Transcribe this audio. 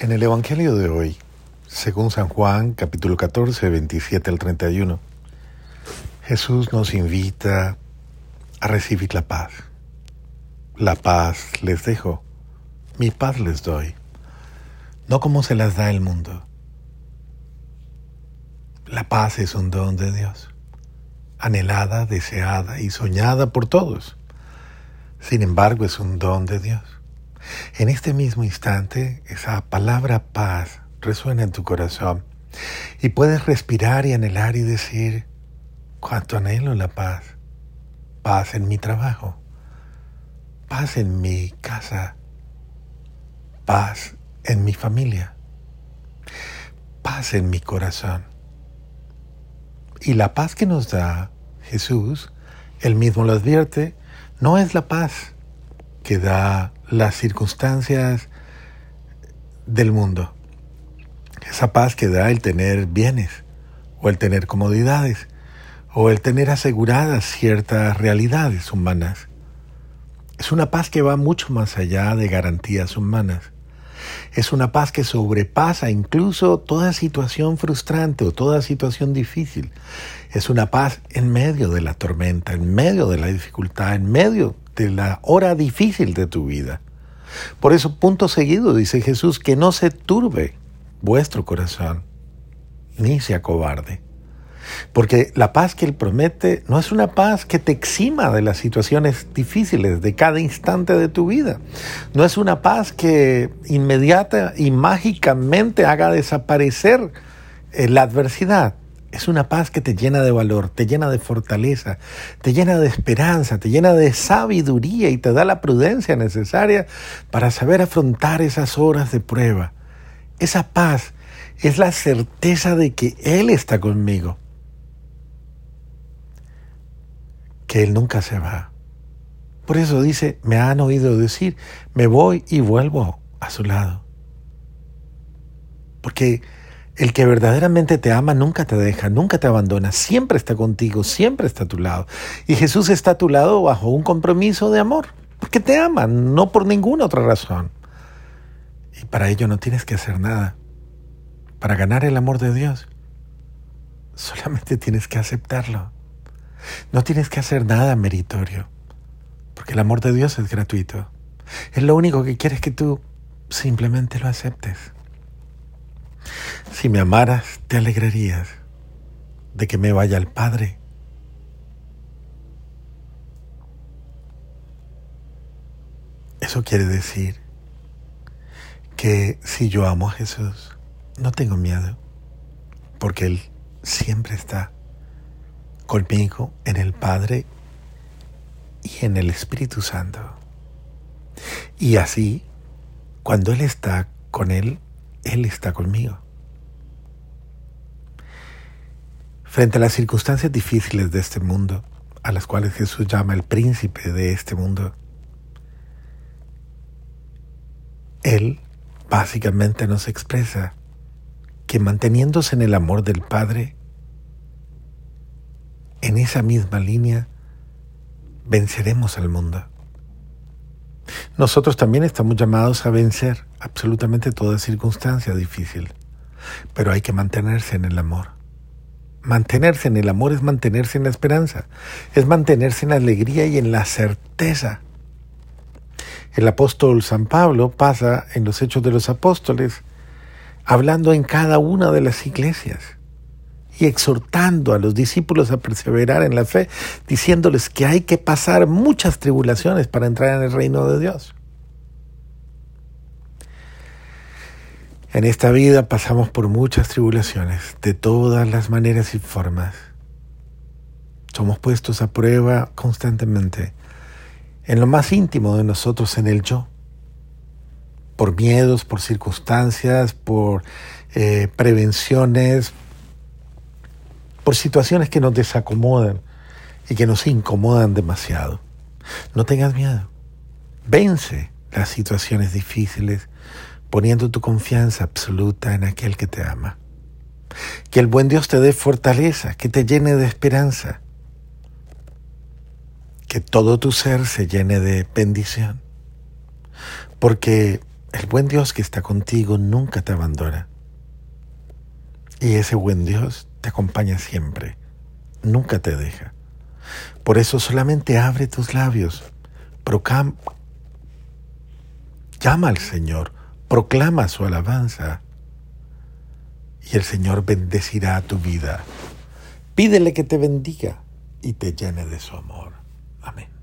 En el Evangelio de hoy, según San Juan, capítulo 14, 27 al 31, Jesús nos invita a recibir la paz. La paz les dejo, mi paz les doy, no como se las da el mundo. La paz es un don de Dios, anhelada, deseada y soñada por todos. Sin embargo, es un don de Dios. En este mismo instante, esa palabra paz resuena en tu corazón y puedes respirar y anhelar y decir, cuánto anhelo la paz. Paz en mi trabajo, paz en mi casa, paz en mi familia, paz en mi corazón. Y la paz que nos da Jesús, él mismo lo advierte, no es la paz que da las circunstancias del mundo. Esa paz que da el tener bienes o el tener comodidades o el tener aseguradas ciertas realidades humanas. Es una paz que va mucho más allá de garantías humanas. Es una paz que sobrepasa incluso toda situación frustrante o toda situación difícil. Es una paz en medio de la tormenta, en medio de la dificultad, en medio de la hora difícil de tu vida. Por eso, punto seguido, dice Jesús, que no se turbe vuestro corazón, ni se acobarde. Porque la paz que Él promete no es una paz que te exima de las situaciones difíciles de cada instante de tu vida. No es una paz que inmediata y mágicamente haga desaparecer eh, la adversidad. Es una paz que te llena de valor, te llena de fortaleza, te llena de esperanza, te llena de sabiduría y te da la prudencia necesaria para saber afrontar esas horas de prueba. Esa paz es la certeza de que Él está conmigo, que Él nunca se va. Por eso dice, me han oído decir, me voy y vuelvo a su lado. Porque el que verdaderamente te ama nunca te deja, nunca te abandona, siempre está contigo, siempre está a tu lado. Y Jesús está a tu lado bajo un compromiso de amor, porque te ama, no por ninguna otra razón. Y para ello no tienes que hacer nada. Para ganar el amor de Dios, solamente tienes que aceptarlo. No tienes que hacer nada meritorio, porque el amor de Dios es gratuito. Es lo único que quiere es que tú simplemente lo aceptes. Si me amaras, te alegrarías de que me vaya al Padre. Eso quiere decir que si yo amo a Jesús, no tengo miedo, porque Él siempre está conmigo en el Padre y en el Espíritu Santo. Y así, cuando Él está con Él, Él está conmigo. Frente a las circunstancias difíciles de este mundo, a las cuales Jesús llama el príncipe de este mundo, Él básicamente nos expresa que manteniéndose en el amor del Padre, en esa misma línea, venceremos al mundo. Nosotros también estamos llamados a vencer absolutamente toda circunstancia difícil, pero hay que mantenerse en el amor. Mantenerse en el amor es mantenerse en la esperanza, es mantenerse en la alegría y en la certeza. El apóstol San Pablo pasa en los Hechos de los Apóstoles hablando en cada una de las iglesias y exhortando a los discípulos a perseverar en la fe, diciéndoles que hay que pasar muchas tribulaciones para entrar en el reino de Dios. En esta vida pasamos por muchas tribulaciones, de todas las maneras y formas. Somos puestos a prueba constantemente, en lo más íntimo de nosotros, en el yo, por miedos, por circunstancias, por eh, prevenciones, por situaciones que nos desacomodan y que nos incomodan demasiado. No tengas miedo. Vence las situaciones difíciles poniendo tu confianza absoluta en aquel que te ama. Que el buen Dios te dé fortaleza, que te llene de esperanza, que todo tu ser se llene de bendición, porque El buen Dios que está contigo nunca te abandona. Y ese buen Dios te acompaña siempre, nunca te deja. Por eso solamente abre tus labios, proclama, llama al Señor, proclama su alabanza y el Señor bendecirá tu vida. Pídele que te bendiga y te llene de su amor. Amén.